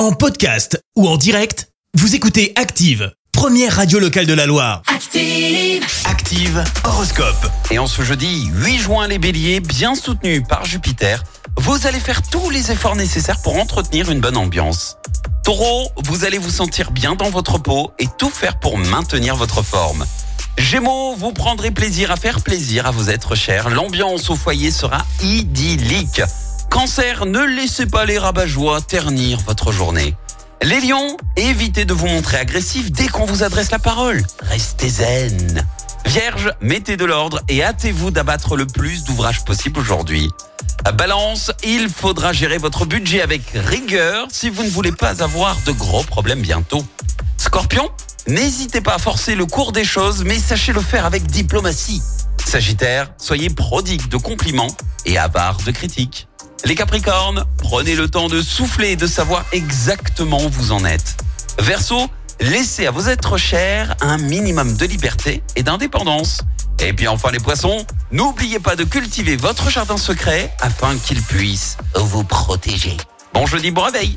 En podcast ou en direct, vous écoutez Active, première radio locale de la Loire. Active. Active Horoscope. Et en ce jeudi 8 juin, les béliers, bien soutenus par Jupiter, vous allez faire tous les efforts nécessaires pour entretenir une bonne ambiance. Taureau, vous allez vous sentir bien dans votre peau et tout faire pour maintenir votre forme. Gémeaux, vous prendrez plaisir à faire plaisir à vos êtres chers. L'ambiance au foyer sera idyllique. Cancer, ne laissez pas les rabat ternir votre journée. Les lions, évitez de vous montrer agressif dès qu'on vous adresse la parole. Restez zen. Vierge, mettez de l'ordre et hâtez-vous d'abattre le plus d'ouvrages possible aujourd'hui. Balance, il faudra gérer votre budget avec rigueur si vous ne voulez pas avoir de gros problèmes bientôt. Scorpion, n'hésitez pas à forcer le cours des choses, mais sachez le faire avec diplomatie. Sagittaire, soyez prodigue de compliments et avare de critiques. Les Capricornes, prenez le temps de souffler et de savoir exactement où vous en êtes. Verseau, laissez à vos êtres chers un minimum de liberté et d'indépendance. Et puis enfin les poissons, n'oubliez pas de cultiver votre jardin secret afin qu'il puisse vous protéger. Bon jeudi, bon réveil